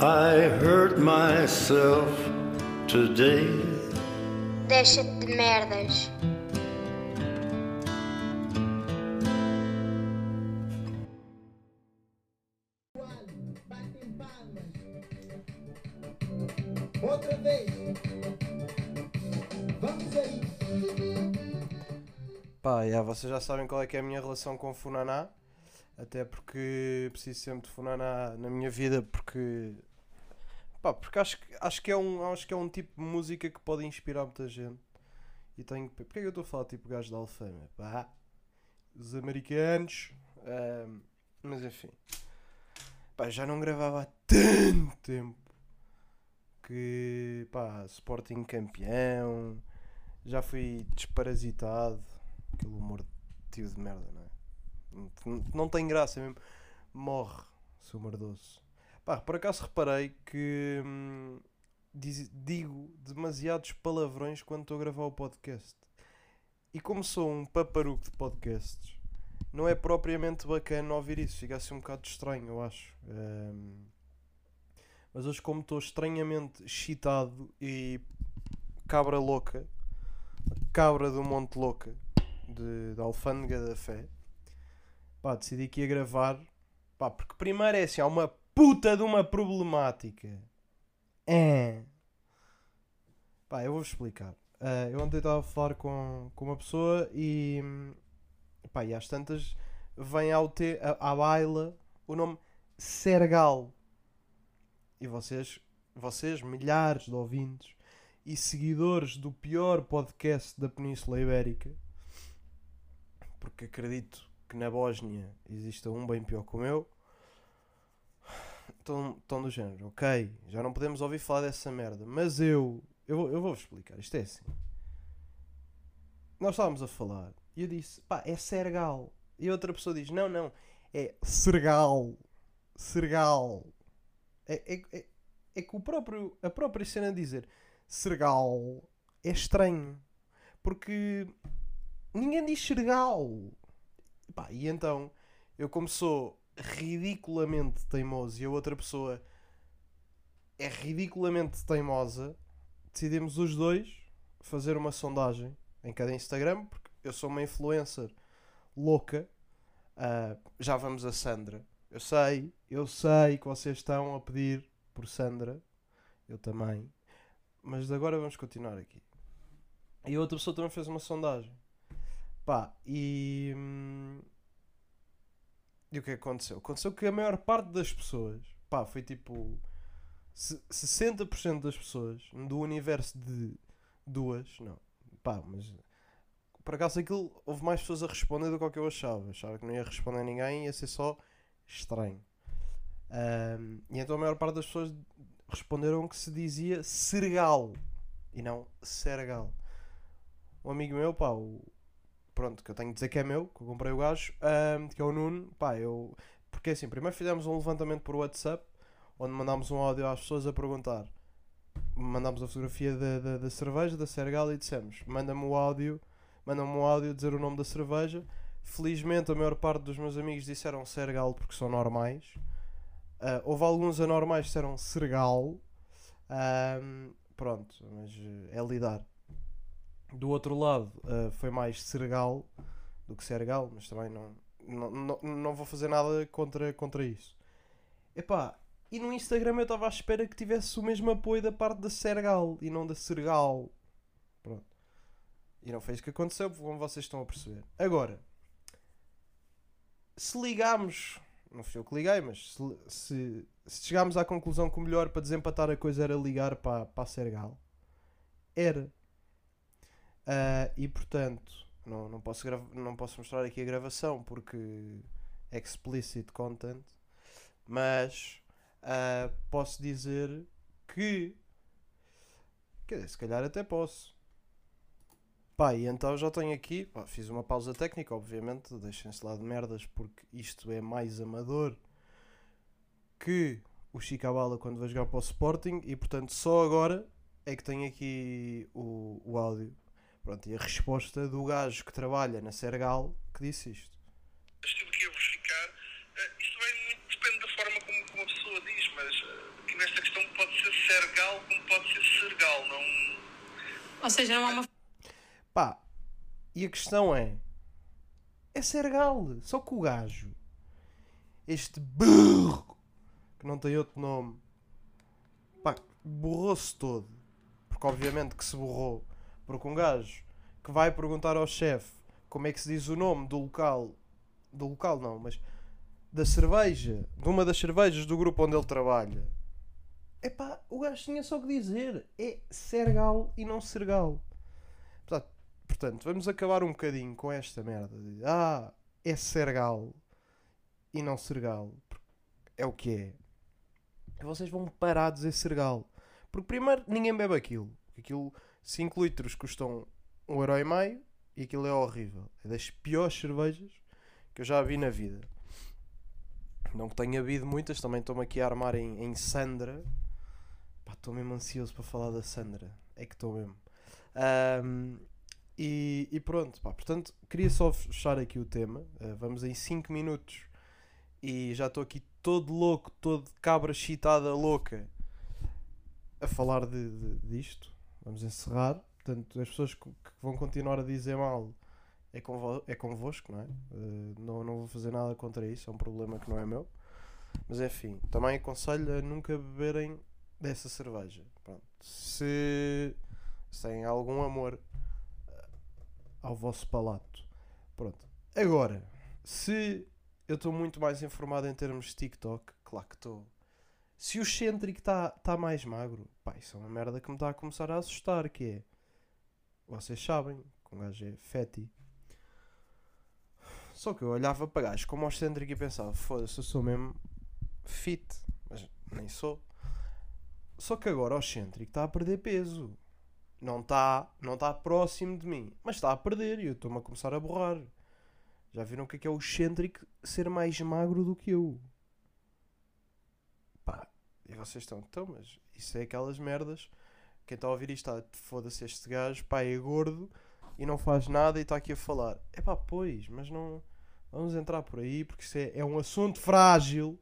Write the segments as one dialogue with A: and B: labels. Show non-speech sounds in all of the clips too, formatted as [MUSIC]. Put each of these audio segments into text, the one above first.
A: I hurt myself today.
B: Deixa-te de merdas.
C: Outra vez. Vamos aí.
D: Pá, já, vocês já sabem qual é que é a minha relação com o Funaná. Até porque preciso sempre de Funaná na minha vida porque. Pá, porque acho, que- acho, que é um, acho que é um tipo de música que pode inspirar muita gente. E tenho. Porquê é que eu estou a falar tipo gajo da Alfama? Pá, os americanos. mas enfim. Pá, já não gravava há tanto tempo. Que. Pá, Sporting campeão. Já fui desparasitado. Aquele humor de tio de merda, não é? Não, não tem graça mesmo. Morre, seu humor doce. Pá, por acaso reparei que hum, diz- digo demasiados palavrões quando estou a gravar o podcast. E como sou um paparuco de podcasts, não é propriamente bacana ouvir isso. Fica assim um bocado estranho, eu acho. Hum, mas hoje, como estou estranhamente excitado e cabra louca, cabra do Monte Louca, de, da Alfândega da Fé, pá, decidi que ia gravar, pá, porque primeiro é assim, há uma puta de uma problemática. É. Pá, eu vou-vos explicar. Ah, eu ontem estava a falar com, com uma pessoa e, pá, e às tantas vem ao te, à, à baila o nome Sergal. E vocês, vocês, milhares de ouvintes e seguidores do pior podcast da Península Ibérica, porque acredito que na Bósnia exista um bem pior que o meu, estão, do género, ok, já não podemos ouvir falar dessa merda, mas eu, eu, eu vou-vos explicar, isto é assim. Nós estávamos a falar e eu disse, pá, é Sergal. E outra pessoa diz, não, não, é Sergal. Sergal. É, é, é, é que o próprio, a própria cena dizer Sergal é estranho. Porque ninguém diz Sergal. Pá, e então, eu como sou ridiculamente teimoso e a outra pessoa é ridiculamente teimosa, decidimos os dois fazer uma sondagem em cada Instagram, porque eu sou uma influencer louca. Ah, já vamos a Sandra. Eu sei, eu sei que vocês estão a pedir por Sandra. Eu também. Mas de agora vamos continuar aqui. E a outra pessoa também fez uma sondagem. Pá, e. hum, E o que é que aconteceu? Aconteceu que a maior parte das pessoas, pá, foi tipo. se- 60% das pessoas do universo de duas, não, pá, mas. Por acaso aquilo, houve mais pessoas a responder do que que eu achava. Achava que não ia responder ninguém, ia ser só estranho. Ahm, e então a maior parte das pessoas responderam que se dizia Sergal e não Sergal. Um amigo meu, pá, o, pronto, que eu tenho de dizer que é meu, que eu comprei o gajo, ahm, que é o Nuno, pá, eu. Porque assim, primeiro fizemos um levantamento por WhatsApp, onde mandámos um áudio às pessoas a perguntar. Mandámos a fotografia da, da, da cerveja, da Sergal, e dissemos: manda-me o áudio, manda-me um áudio dizer o nome da cerveja. Felizmente, a maior parte dos meus amigos disseram Sergal porque são normais. Ah, houve alguns anormais que disseram Sergal. Ahm, pronto, mas é lidar. Do outro lado, ah, foi mais Sergal do que Sergal, mas também não, não, não, não vou fazer nada contra, contra isso. Epá, e no Instagram eu estava à espera que tivesse o mesmo apoio da parte da Sergal e não da Sergal. Pronto. E não foi isso que aconteceu, como vocês estão a perceber. Agora, se ligarmos, não fui eu que liguei, mas se, se, se chegarmos à conclusão que o melhor para desempatar a coisa era ligar para, para a Sergal, era. Ah, e portanto, não, não, posso não posso mostrar aqui a gravação porque é explicit content, mas ah, posso dizer que. Quer dizer, se calhar até posso. Pá, e então já tenho aqui, pá, fiz uma pausa técnica, obviamente, deixem-se lá de merdas, porque isto é mais amador que o Chicabala quando vai jogar para o Sporting, e portanto só agora é que tenho aqui o, o áudio. Pronto, e a resposta do gajo que trabalha na Sergal que disse isto.
E: tive que eu verificar. Eh, isto vai muito, depende da forma como, como a pessoa diz, mas aqui nesta pode ser Sergal, não.
F: Ou seja, não há uma
D: Pá, e a questão é: é Sergal. Só que o gajo, este burro, que não tem outro nome, pá, borrou-se todo. Porque obviamente que se borrou. Porque um gajo que vai perguntar ao chefe como é que se diz o nome do local, do local não, mas da cerveja, de uma das cervejas do grupo onde ele trabalha. Epá, o gajo tinha só que dizer: é Sergal e não Sergal. Portanto, vamos acabar um bocadinho com esta merda de ah, é Sergal e não Sergal. É o que é. Vocês vão parar de dizer Sergal. Porque primeiro ninguém bebe aquilo. Aquilo 5 litros custam 1,5€ e aquilo é horrível. É das piores cervejas que eu já vi na vida. Não que tenha havido muitas, também estou-me aqui a armar em, em Sandra. Estou mesmo ansioso para falar da Sandra. É que estou mesmo. Ahm, e, e pronto, pá, portanto, queria só fechar aqui o tema. Ah, vamos em 5 minutos e já estou aqui todo louco, todo cabra chitada louca a falar de, de- disto. Vamos encerrar. Portanto, as pessoas que, vão continuar a dizer mal é, convo é convosco, não é? Ah, não, não vou fazer nada contra isso, é um problema que não é meu. Mas enfim, também aconselho a nunca beberem dessa cerveja. Pronto. Se, se têm algum amor ah, ao vosso palato. Pronto. Agora, se eu estou muito mais informado em termos de TikTok, claro que estou. Se o excêntrico está tá mais magro, pá, isso é uma merda que me está a começar a assustar, que é... Vocês sabem que um gajo é fatty. Só que eu olhava para gajos como o excêntrico e pensava, foda-se, eu sou mesmo fit. Mas nem sou. Só que agora o excêntrico está a perder peso. Não está não tá próximo de mim, mas está a perder e eu estou-me a começar a borrar. Já viram o que é que é o excêntrico ser mais magro do que eu? E vocês estão, então, mas isso é aquelas merdas. Quem está a ouvir isto está, foda-se este gajo, pá, é gordo e não faz nada e está aqui a falar. É pá, pois, mas não. Vamos entrar por aí porque isso é, é um assunto frágil.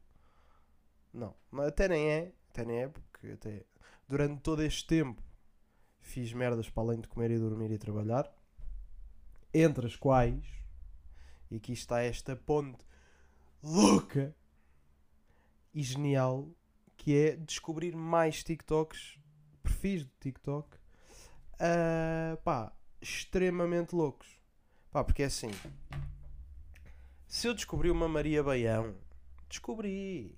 D: Não, até nem é, até nem é, porque até durante todo este tempo fiz merdas para além de comer e dormir e trabalhar. Entre as quais, e aqui está esta ponte louca e genial, que é descobrir mais TikToks, perfis de TikTok, ah, pá, extremamente loucos. Pá, porque é assim, se eu descobri uma Maria Baião, descobri.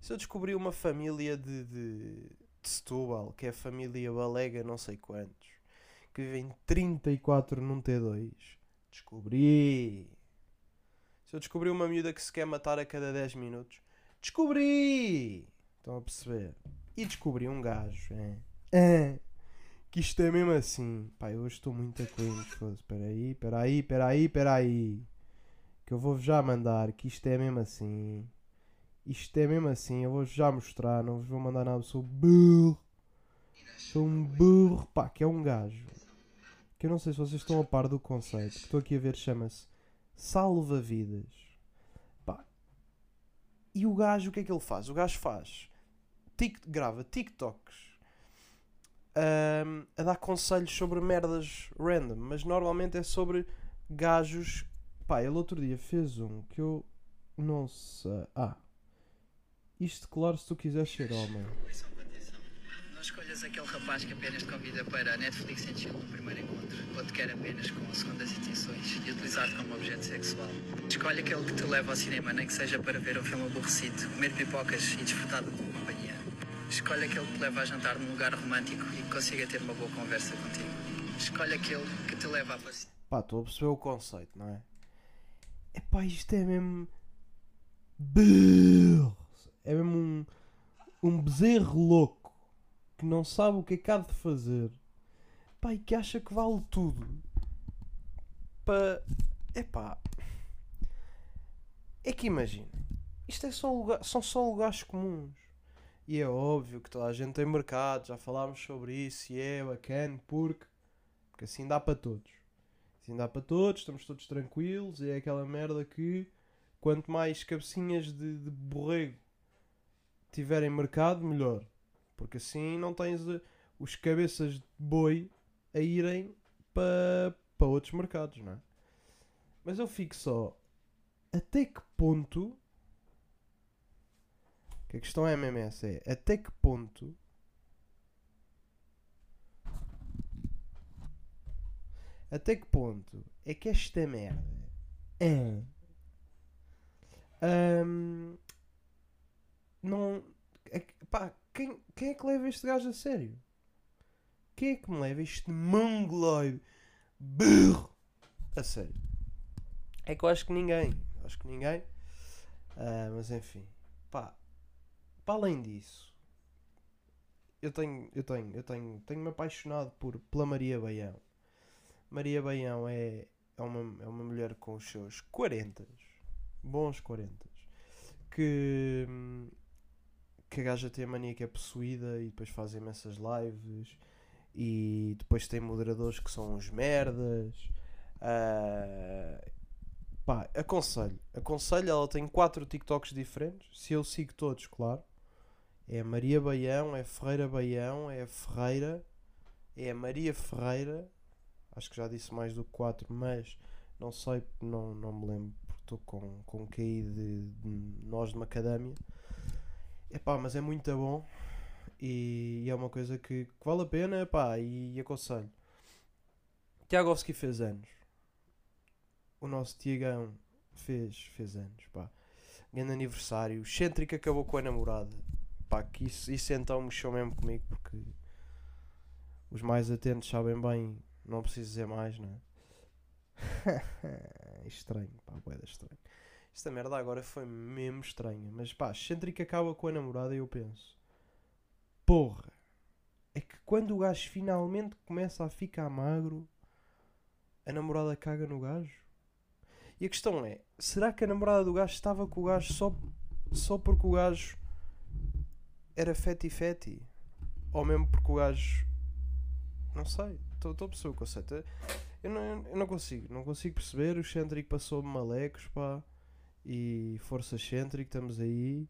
D: Se eu descobri uma família de, de, de Setúbal, que é a família Balega não sei quantos, que vivem 34 num T2, descobri. Se eu descobri uma miúda que se quer matar a cada 10 minutos, descobri. Estão a perceber? E descobri um gajo, é. é que isto é mesmo assim. Eu hoje estou muito a cringe. Espera aí, espera aí, espera aí, espera aí. Que eu vou-vos já mandar, que isto é mesmo assim. Isto é mesmo assim, eu vou já mostrar, não vos vou mandar nada, sou burro. Sou um burro, pá, que é um gajo. Que eu não sei se vocês estão a par do conceito, que estou aqui a ver, chama-se Salva-Vidas. Pá. E o gajo, o que é que ele faz? O gajo faz, tic, grava TikToks ahm, a dar conselhos sobre merdas random, mas normalmente é sobre gajos. Pá, ele outro dia fez um que eu não sei. Ah, isto, claro, se tu quiseres ser homem.
G: Não escolhas aquele rapaz que apenas te convida para a Netflix em chill no primeiro encontro, ou te quer apenas com segundas intenções e utilizar-te como objeto sexual. Escolhe aquele que te leva ao cinema, nem que seja para ver um filme aborrecido, comer pipocas e desfrutar tua companhia. Escolhe aquele que te leva a jantar num lugar romântico e que consiga ter uma boa conversa contigo. Escolhe aquele que te leva a passear.
D: Pá, estou a perceber o conceito, não é? Epá, isto é mesmo. É mesmo um, um bezerro louco que não sabe o que é que há de fazer. Pá, e que acha que vale tudo. Para. Epá. É que imagina. Isto é só lugar, são só lugares comuns. E é óbvio que toda a gente tem mercado, já falámos sobre isso e é bacana, porque, porque assim dá para todos. Assim dá para todos, estamos todos tranquilos e é aquela merda que quanto mais cabecinhas de, de borrego tiverem mercado, melhor. Porque assim não tens eh, os cabeças de boi a irem para para outros mercados, não é? Mas eu fico só até que ponto que a questão é mesmo essa é até que ponto até que ponto é que esta merda é Ahm, não é pá, quem, quem é que leva este gajo a sério? Quem é que me leva este mongoloide burro a sério? É que eu acho que ninguém. Acho que ninguém. Ah, mas enfim, pá, para além disso, eu tenho, eu tenho, eu tenho, tenho-me apaixonado por, pela Maria Baião. Maria Baião é, é, uma, é uma mulher com os seus 40, bons 40, que, que a gaja tem a mania que é possuída e depois faz imensas lives e depois tem moderadores que são uns merdas. Ah, pá, aconselho, aconselho, ela tem quatro TikToks diferentes. Se eu sigo todos, claro. É Maria Baião, é Ferreira Baião, é Ferreira, é Maria Ferreira. Acho que já disse mais do que quatro, mas não sei, não, não me lembro porque estou com, com QI de, de nós de macadâmia. Epá, mas é muito bom e, é uma coisa que, que vale a pena pá, e, aconselho. Tiagovski fez anos. O nosso Tiagão fez, fez anos. Pá. Grande aniversário. O Centric acabou com a namorada. Pá, que isso, isso então mexeu mesmo comigo porque os mais atentos sabem bem, não preciso dizer mais, não é? [LAUGHS] estranho, pá, boeda estranho. Esta merda agora foi mesmo estranha. Mas pá, Centric acaba com a namorada e eu penso: Porra, é que quando o gajo finalmente começa a ficar magro, a namorada caga no gajo? E a questão é: será que a namorada do gajo estava com o gajo só, só porque o gajo era feti feti? Ou mesmo porque o gajo. Não sei, estou a perceber o conceito. Eu não, eu não consigo, não consigo perceber. O Centric passou-me malecos, pá. E Força Centric, estamos aí.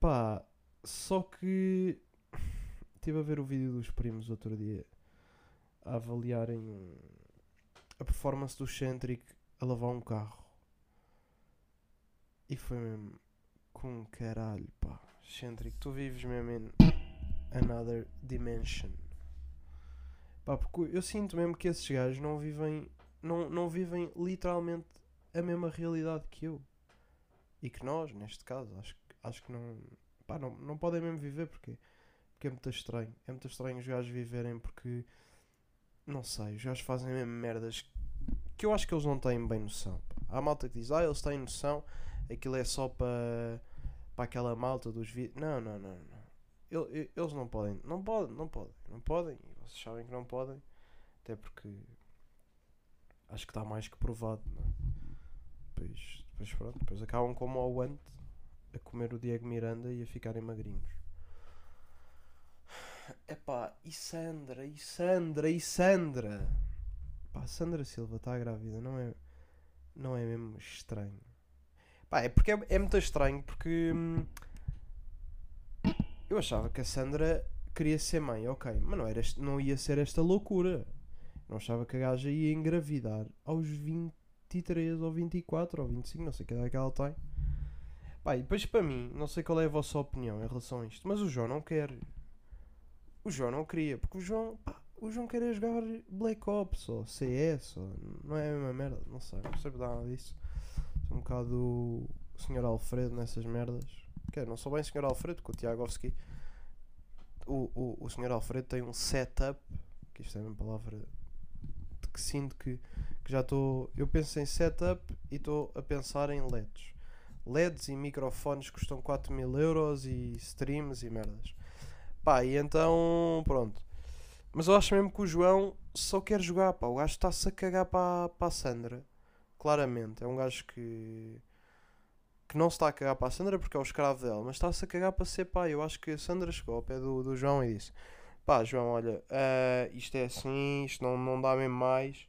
D: Pá, só que. [LAUGHS] Estive a ver o vídeo dos primos outro dia a avaliarem a performance do Centric a lavar um carro. E foi mesmo com caralho, pá. Centric, tu vives mesmo em another dimension. Pá, porque eu sinto mesmo que esses gajos não vivem, não, não vivem literalmente a mesma realidade que eu. E que nós, neste caso, acho, acho que não, pá, não, não podem mesmo viver porque, porque é muito estranho. É muito estranho os gajos viverem porque, não sei, os gajos fazem mesmo merdas que eu acho que eles não têm bem noção. Há malta que diz, ah, eles têm noção, aquilo é só para para aquela malta dos vídeos. Não, não, não, não. El- Eles não podem, não podem, não podem, não podem. E vocês sabem que não podem, até porque acho que está mais que provado, não é? Depois, depois pronto, depois acabam como ao ante a comer o Diego Miranda e a ficarem magrinhos. Epá, e Sandra, e Sandra, e Sandra. Pá, Sandra Silva está grávida, não é, não é mesmo estranho. Pá, é porque é, é muito estranho porque hum, eu achava que a Sandra queria ser mãe, ok, mas não, era, este- não ia ser esta loucura. Não achava que a gaja ia engravidar aos 23 ou 24 ou 25, não sei que idade é que ela tem. Pá, e depois para mim, não sei qual é a vossa opinião em relação a isto, mas o João não quer. O João não queria, porque o João, pá, o João quer é jogar Black Ops ou CS, ou, não é a mesma merda, não sei, não percebo nada disso. Sou um bocado o Sr. Alfredo nessas merdas. Que é, não sou bem o Sr. Alfredo, porque o Tiagovski. O, o, o Sr. Alfredo tem um setup, que isto é uma palavra que sinto que, que já estou. Eu penso em setup e estou a pensar em LEDs. LEDs e microfones custam 4 mil euros e streams e merdas. Pá, e então, pronto. Mas eu acho mesmo que o João só quer jogar, pá. O gajo está-se a cagar para, para a Sandra. Claramente. É um gajo que. que não se está a cagar para a Sandra porque é o escravo dela, mas está-se a cagar para ser pai. Eu acho que a Sandra chegou ao pé do, do João e disse: pá, João, olha, ah, isto é assim, isto não, não dá mesmo mais.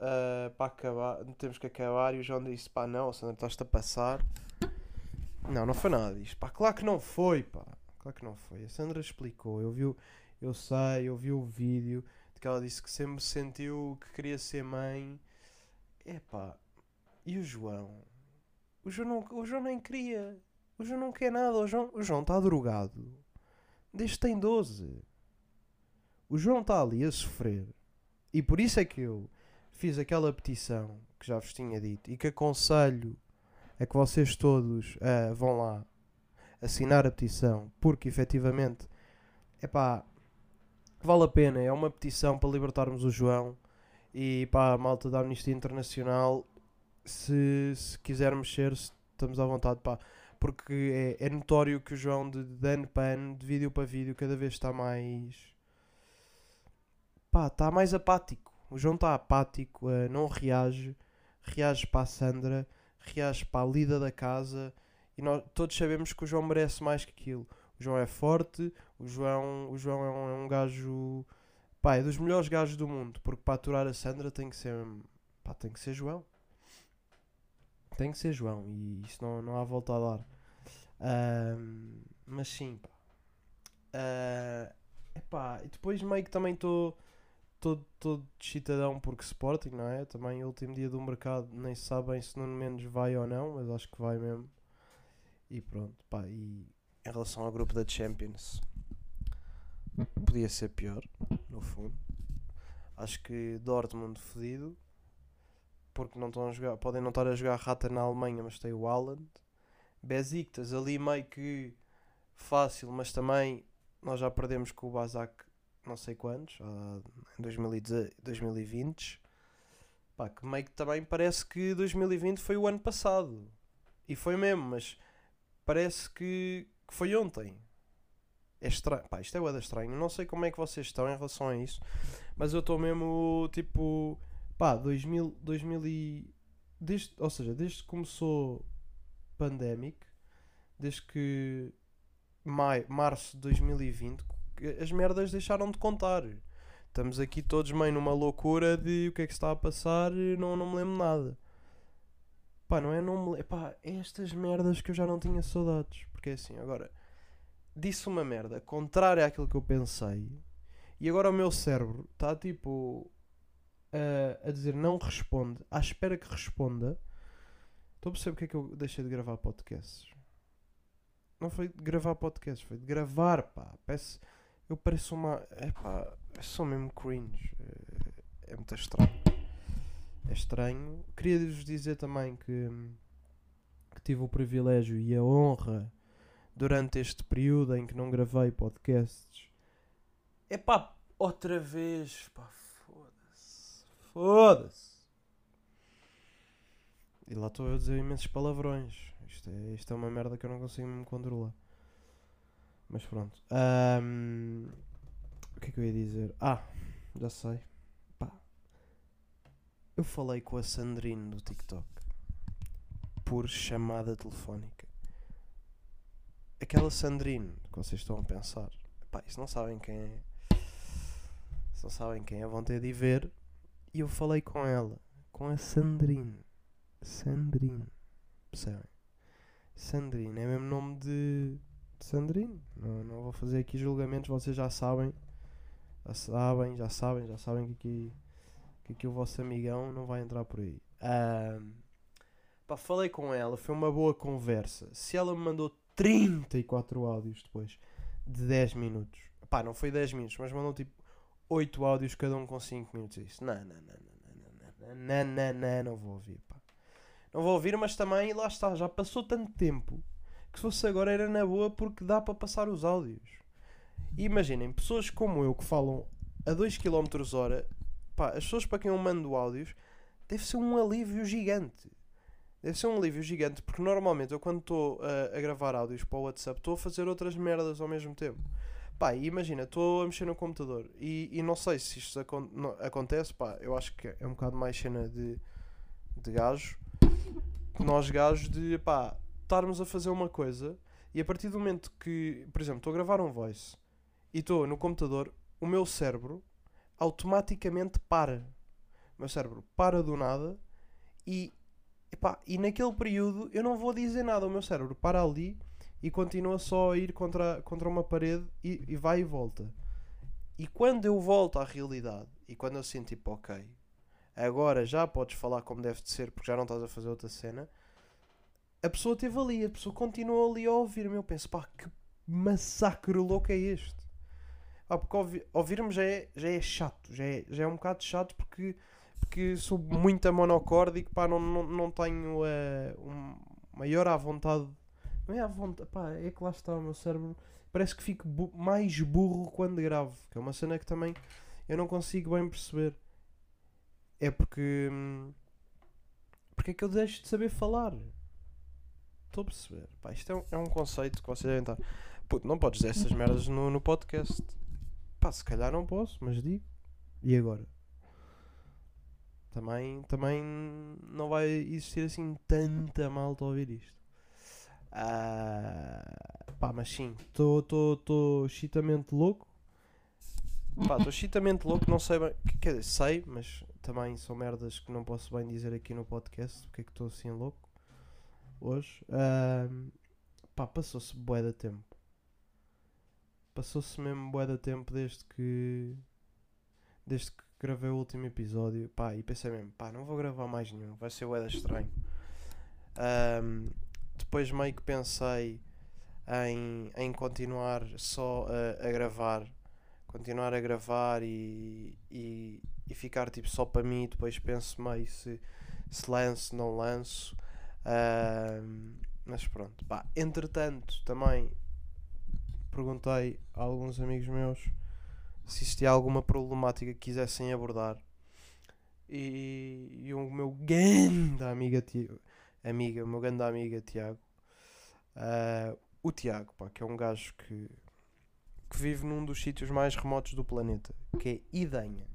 D: ah, para acabar, temos que acabar. E o João disse: pá, não, a Sandra estás-te a passar. Não, não foi nada disto. Pá, claro que não foi, pá. Claro que não foi. A Sandra explicou. Eu vi, eu sei, eu vi o vídeo de que ela disse que sempre sentiu que queria ser mãe. Epá, e o João? O João, não, o João nem queria. O João não quer nada. O João o João está drogado. Desde tem 12. O João está ali a sofrer. E por isso é que eu fiz aquela petição que já vos tinha dito e que aconselho a que vocês todos ah, vão lá assinar a petição, porque efetivamente epá, vale a pena. É uma petição para libertarmos o João e para a malta da Amnistia Internacional. Se, se quisermos ser, se estamos à vontade, pá, porque é, é notório que o João, de, de ano para ano, de vídeo para vídeo, cada vez está mais pá, está mais apático. O João está apático, eh, não reage, reage para a Sandra, reage para a lida da casa e nós todos sabemos que o João merece mais que aquilo. O João é forte, o João, o João é, um, é um gajo, pá, é dos melhores gajos do mundo, porque para aturar a Sandra tem que ser, pá, tem que ser João. Tem que ser João e isso não, não há volta a dar. Ahm, mas sim, pá. Ah, epá, e depois meio que também estou todo, todo excitadão porque Sporting, não é? Também o último dia do mercado, nem se sabe bem se Nuno Mendes vai ou não, mas acho que vai mesmo. E pronto, pá, e em relação ao grupo da Champions, podia ser pior, no fundo. Acho que Dortmund fodido, porque não estão a jogar, podem não estar a jogar rata na Alemanha, mas tem o Haaland. Besiktas ali meio que fácil, mas também nós já perdemos com o Bazak não sei quantos, em 2010 2020. Pá, que meio que também parece que 2020 foi o ano passado. E foi mesmo, mas parece que, que foi ontem. É estranho. Pá, isto é bué da estranho. Não sei como é que vocês estão em relação a isso. Mas eu estou mesmo tipo. Pá, 2000, 2000 e. Desde, ou seja, desde que começou Pandemic, desde que. Maio, março de 2020, que as merdas deixaram de contar. Estamos aqui todos meio numa loucura de o que é que está a passar, não, não me lembro nada. Pá, não é não me lembro. Pá, é estas merdas que eu já não tinha saudades. Porque é assim, agora disse uma merda contrária àquilo que eu pensei e agora o meu cérebro está tipo a, a dizer não responde, à espera que responda. Estou a perceber porque é que eu deixei de gravar podcasts. Não foi de gravar podcasts, foi de gravar, pá. Peço, eu pareço uma. É pá, sou mesmo cringe. É, é muito estranho. É estranho. Queria vos dizer também que, que tive o privilégio e a honra durante este período em que não gravei podcasts. É pá, outra vez, pá, foda-se. Foda-se. E lá estou eu a dizer imensos palavrões. Isto é, isto é uma merda que eu não consigo me controlar. Mas pronto. Ahm, o que é que eu ia dizer? Ah, já sei. Pá. Eu falei com a Sandrine do TikTok. Por chamada telefónica. Aquela Sandrine que vocês estão a pensar. Pá, se não sabem quem é. Se não sabem quem é, vão ter de ver. E eu falei com ela. Com a Sandrine. Sandrine. Percebem? Sandrine. É mesmo nome de. de Sandrine. Não, não vou fazer aqui julgamentos. Vocês já sabem. Já sabem, já sabem, já sabem que aqui, que aqui o vosso amigão não vai entrar por aí. Ahm, pá, falei com ela. Foi uma boa conversa. Se ela me mandou 34 áudios depois de 10 minutos. Pá, não foi 10 minutos, mas mandou tipo 8 áudios, cada um com 5 minutos. Não, não, não, não, não, não, não, não, não, não vou ouvir, pá. Não vou ouvir, mas também lá está, já passou tanto tempo que se fosse agora era na boa porque dá para passar os áudios. E imaginem, pessoas como eu que falam a 2 km hora, pá, as pessoas para quem eu mando áudios, deve ser um alívio gigante. Deve ser um alívio gigante, porque normalmente eu quando estou a, a gravar áudios para o WhatsApp estou a fazer outras merdas ao mesmo tempo. Pá, e imagina, estou a mexer no computador e, e não sei se isto acon- não- acontece, pá, eu acho que é um bocado mais cena de, de gajo, nós gajos de, pá, estarmos a fazer uma coisa e a partir do momento que, por exemplo, estou a gravar um voice e estou no computador, o meu cérebro automaticamente para. O meu cérebro para do nada e, epá, e naquele período eu não vou dizer nada. O meu cérebro para ali e continua só a ir contra, contra uma parede e, e vai e volta. E quando eu volto à realidade e quando eu sinto tipo, ok, agora já podes falar como deve de ser porque já não estás a fazer outra cena, a pessoa esteve ali, a pessoa continuou ali a ouvir-me. Eu penso, pá, que massacre louco é este? Ah, porque ouvi- ouvir-me já é, já é chato, já é, já é um bocado chato porque, porque sou muito monocórdico, pá, não, não, não tenho eh, um maior à vontade. Não é à vontade, pá, é que lá está o meu cérebro. Parece que fico bu- mais burro quando gravo, que é uma cena que também eu não consigo bem perceber. É porque. hum, Porque é que eu deixo de saber falar? Estou a perceber. Pá, isto é um, é um conceito que vocês devem estar. Puto, não podes dizer essas merdas no, no podcast. Pá, se calhar não posso, mas digo. E agora? Também, também não vai existir assim tanta malta a ouvir isto. Ah, pá, mas sim, estou chitamente louco. Pá, estou chitamente louco, não sei bem. Quer dizer, sei, mas também são merdas que não posso bem dizer aqui no podcast. Porque é que estou assim louco hoje? Ah, pá, passou-se bué de tempo. Passou-se mesmo bué de tempo desde que. Desde que gravei o último episódio. Pá, e pensei mesmo, pá, não vou gravar mais nenhum, vai ser bué de estranho. Ahm, depois meio que pensei em, em continuar só a, a gravar. Continuar a gravar e, e, e ficar tipo só para mim. Depois penso meio se, se lanço, não lanço. Ahm, mas pronto, pá. Entretanto, também perguntei a alguns amigos meus se existia alguma problemática que quisessem abordar. E, e o meu grande amiga, amiga, o meu grande amiga Tiago, ah, o Tiago, pá, que é um gajo que, que vive num dos sítios mais remotos do planeta, que é Idanha.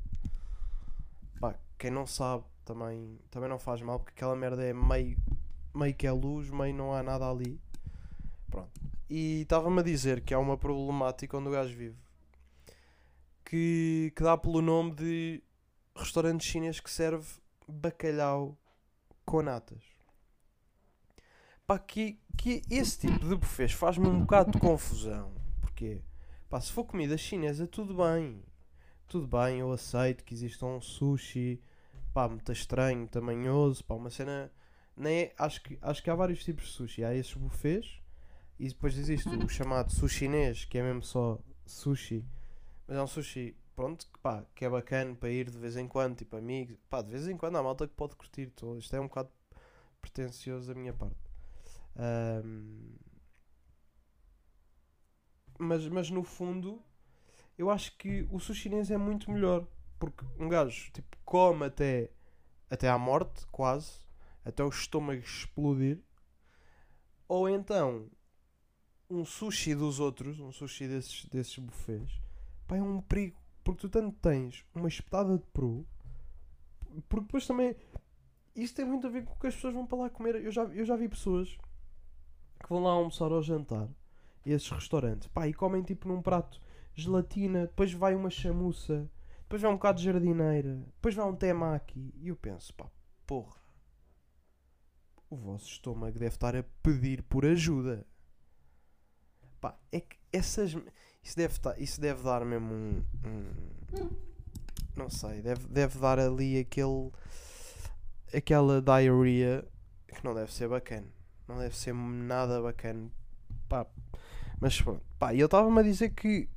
D: Pá, quem não sabe também, também não faz mal, porque aquela merda é meio, meio que é luz, meio não há nada ali. Pronto. E estava-me a dizer que há uma problemática onde o gajo vive que, que dá pelo nome de restaurante chinês que serve bacalhau com natas. Pá, que, que esse tipo de buffets faz-me um bocado de confusão. Porquê? Pá, se for comida chinesa, tudo bem. Tudo bem, eu aceito que exista um sushi, pá, muito estranho, tamanhoso, pá, uma cena. Nem é, acho, que, acho que há vários tipos de sushi. Há esses buffets e depois existe o chamado sushinês, que é mesmo só sushi. Mas é um sushi, pronto, que, pá, que é bacana para ir de vez em quando, tipo amigos. Pá, de vez em quando há malta que pode curtir. Isto é um bocado pretencioso da minha parte. Ahm, mas, mas no fundo, eu acho que o sushi chinês é muito melhor. Porque um gajo, tipo, come até, até à morte, quase. Até o estômago explodir. Ou então, um sushi dos outros, um sushi desses, desses buffets, pá, é um perigo. Porque tu tanto tens uma espetada de peru, porque depois também. Isso tem muito a ver com o que as pessoas vão para lá comer. Eu já, eu já vi pessoas que vão lá almoçar ou jantar, esses restaurantes, pá, e comem tipo num prato gelatina, depois vai uma chamuça, depois vai um bocado de jardineira, depois vai um temaki. E eu penso, pá, porra, o vosso estômago deve estar a pedir por ajuda. Pá, é que essas. Isso deve, tá- isso deve dar mesmo um. um- não sei, deve, deve dar ali aquele. aquela diarrhea que não deve ser bacana. Não deve ser nada bacana. Pá, mas pronto. Pá, e ele estava-me a dizer que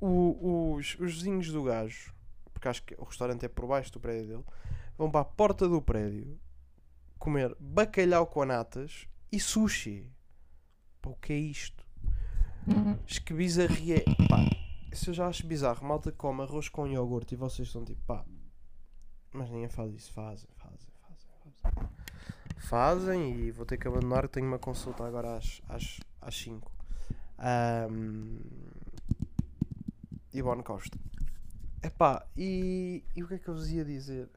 D: o- os, os vizinhos do gajo, porque acho que o restaurante é por baixo do prédio dele, vão para a porta do prédio comer bacalhau com natas e sushi. Pá, o que é isto? Acho que bizarria. é- Pá, isso eu já acho bizarro. Malta come arroz com iogurte e vocês estão tipo, pá. Mas ninguém faz isso. Fazem, fazem, fazem, fazem. Fazem e vou ter que abandonar. Tenho uma consulta agora às 5. Às, às cinco. Ivone Costa. Epá, e, e o que é que eu vos ia dizer?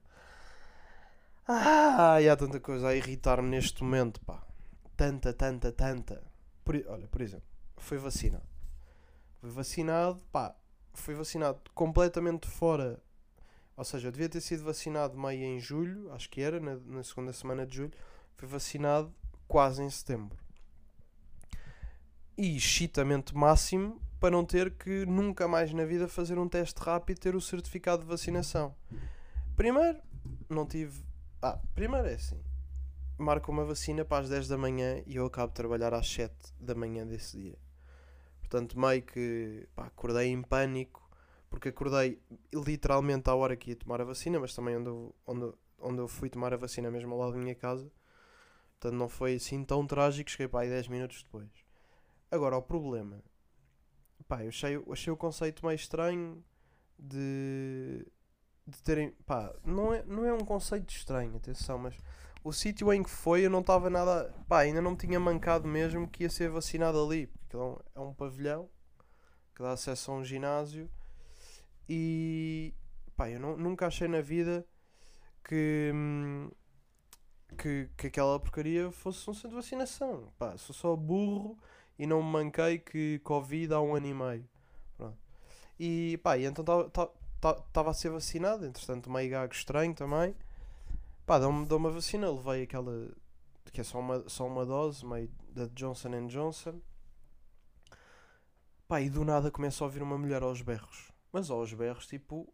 D: Ah, e há tanta coisa a irritar-me neste momento, pá. Tanta, tanta, tanta. Por olha, por exemplo, foi vacinado. Foi vacinado, pá, foi vacinado completamente fora. Ou seja, eu devia ter sido vacinado meio em julho, acho que era, na, na segunda semana de julho. Foi vacinado quase em setembro. e excitamento máximo para não ter que nunca mais na vida fazer um teste rápido e ter o certificado de vacinação. Primeiro, não tive. Ah, primeiro é assim: marco uma vacina para as 10 da manhã e eu acabo de trabalhar às 7 da manhã desse dia. Portanto, meio que pá, acordei em pânico, porque acordei literalmente à hora que ia tomar a vacina, mas também onde eu, onde, onde eu fui tomar a vacina mesmo ao lado da minha casa. Portanto, não foi assim tão trágico, cheguei para aí 10 minutos depois. Agora, o problema. Pá, eu achei, achei o conceito meio estranho de, de terem. Pá, não é, não é um conceito estranho, atenção, mas o sítio em que foi eu não estava nada. Pá, ainda não me tinha mancado mesmo que ia ser vacinado ali. Porque é um pavilhão que dá acesso a um ginásio e. Pá, eu não, nunca achei na vida que. que, que aquela porcaria fosse um centro de vacinação. Pá, sou só burro e não me manquei que Covid há um ano e meio. Pronto. E pá, e então estava a ser vacinado, entretanto meio gago estranho também. Pá, dão-me dão uma vacina, levei aquela que é só uma, só uma dose, meio da Johnson Johnson. Pá, e do nada começa a ouvir uma mulher aos berros. Mas aos berros, tipo,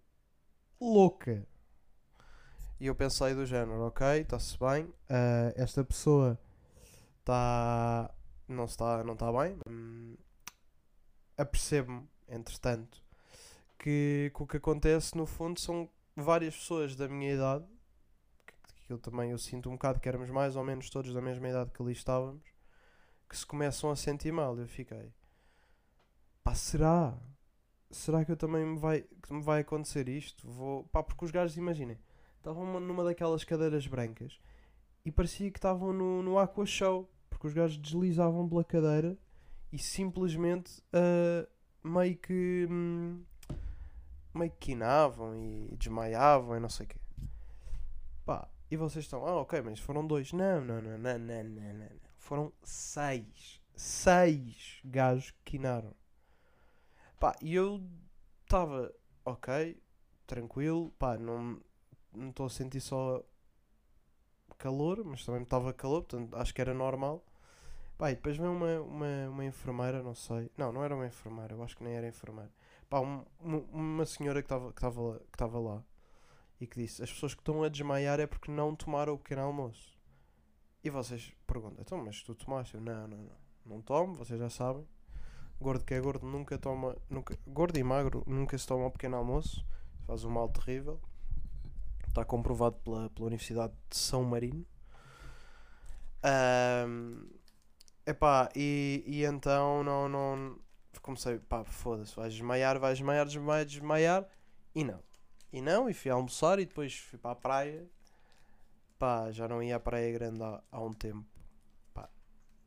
D: louca. E eu pensei do género, ok, está-se bem. ah, esta pessoa está. não está não está bem. Hum, Apercebo-me, entretanto, que, que o que acontece no fundo são várias pessoas da minha idade. Que, eu também eu sinto um bocado que éramos mais ou menos todos da mesma idade que ali estávamos. Que se começam a sentir mal. Eu fiquei. Pá, será? Será que eu também me vai, que me vai acontecer isto? Vou. Pá, porque os gajos, imaginem, estavam numa daquelas cadeiras brancas e parecia que estavam no, no Aqua Show, porque os gajos deslizavam pela cadeira e simplesmente ah, meio que. hum, meio que quinavam e desmaiavam e não sei o quê. Pá, e vocês estão, ah, ok, mas foram dois. Não, não, não, não, não, não, não. Foram seis. Seis gajos que quinaram. Pá, e eu estava, ok, tranquilo, pá, não estou a sentir só calor, mas também estava calor, portanto acho que era normal. Pá, e depois vem uma, uma, uma enfermeira, não sei. Não, não era uma enfermeira, eu acho que nem era enfermeira. Pá, um- um- uma senhora que estava que que lá e que disse: As pessoas que estão a desmaiar é porque não tomaram o pequeno almoço. E vocês perguntam: Então, mas tu tomaste? Eu, não, não, não. Não tomo, vocês já sabem. Gordo que é gordo nunca toma. Nunca, gordo e magro nunca se toma o pequeno almoço. Faz um mal terrível. Está comprovado pela, pela Universidade de São Marino. Ahm, epá, e, e então não, não comecei, pá, foda-se, vais desmaiar, vais desmaiar, desmaiar, desmaiar, e não. E não, e fui almoçar e depois fui para a praia. Pá, já não ia à praia grande há, há um tempo. Pá,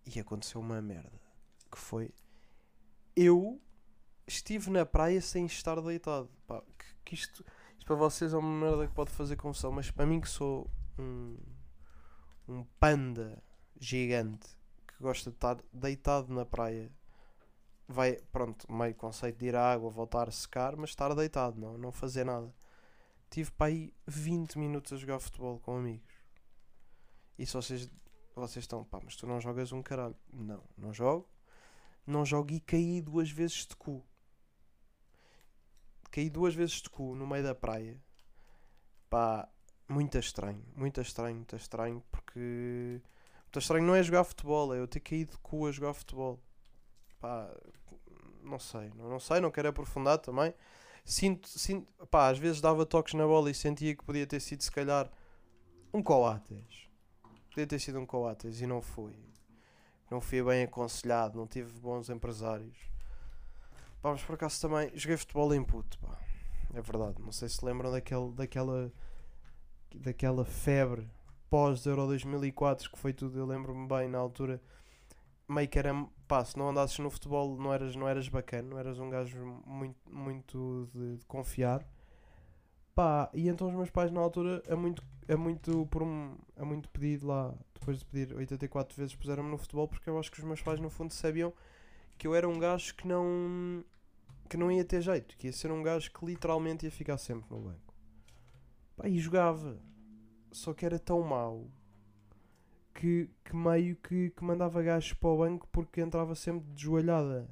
D: e aconteceu uma merda. Que foi. Eu estive na praia sem estar deitado. Pá, que, que isto, isto para vocês é uma merda que pode fazer confusão, mas para mim que sou um, um panda gigante que gosta de estar deitado na praia vai, pronto, meio conceito de ir à água, voltar a secar, mas estar deitado, não, não fazer nada. Tive para aí 20 minutos a jogar futebol com amigos. E se vocês, vocês estão, pá, mas tu não jogas um caralho. Não, não jogo. Não jogo e caí duas vezes de cu. Caí duas vezes de cu no meio da praia. Pá, muito estranho, muito estranho, muito estranho, porque. Muito estranho não é jogar futebol, é eu ter caído de cu a jogar futebol. Pá, não sei, não, não sei, não quero aprofundar também. Sinto, sinto, pá, às vezes dava toques na bola e sentia que podia ter sido se calhar um coates. Podia ter sido um coates e não foi. Não fui bem aconselhado, não tive bons empresários. Pá, mas por acaso também joguei futebol em puto, pá. É verdade, não sei se lembram daquele, daquela daquela febre pós Euro 2004 que foi tudo, eu lembro-me bem na altura meio que era, pá, se não andasses no futebol não eras, não eras bacana, não eras um gajo muito, muito de, de confiar. Pá, e então os meus pais na altura, é muito, é muito, por um, é muito pedido lá, depois de pedir 84 vezes, puseram-me no futebol porque eu acho que os meus pais no fundo sabiam que eu era um gajo que não, que não ia ter jeito, que ia ser um gajo que literalmente ia ficar sempre no banco. Pá, e jogava, só que era tão mau que, que meio que, que mandava gajos para o banco porque entrava sempre de joelhada.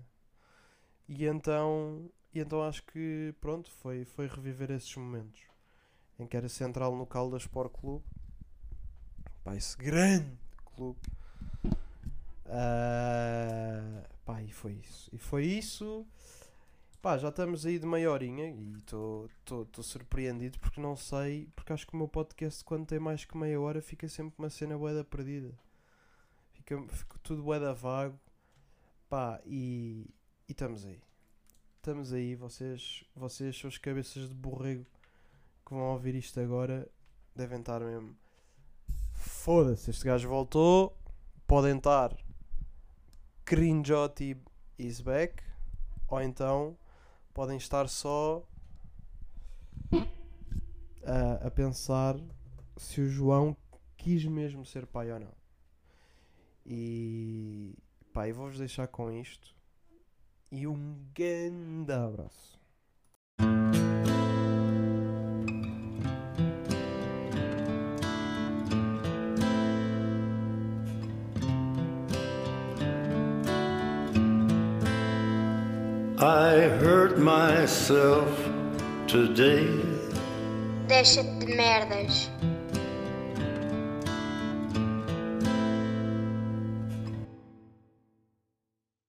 D: E então, e então acho que pronto, foi, foi reviver esses momentos em que era central no Caldas Sport Clube. Pá, esse grande clube. Ah, pá, e foi isso. E foi isso. Pá, já estamos aí de meia horinha e estou surpreendido porque não sei, porque acho que o meu podcast quando tem mais que meia hora fica sempre uma cena boeda perdida. Fica, fica tudo boeda vago. Pá, e, e estamos aí. Estamos aí, vocês, vocês são as cabeças de borrego que vão ouvir isto agora devem estar mesmo. Foda-se, este gajo voltou. Podem estar Cringeotti is back. Ou então podem estar só a, a pensar se o João quis mesmo ser pai ou não. E pá, eu vou-vos deixar com isto. E um grande abraço.
A: I hurt myself today.
B: Deixa-te de merdas.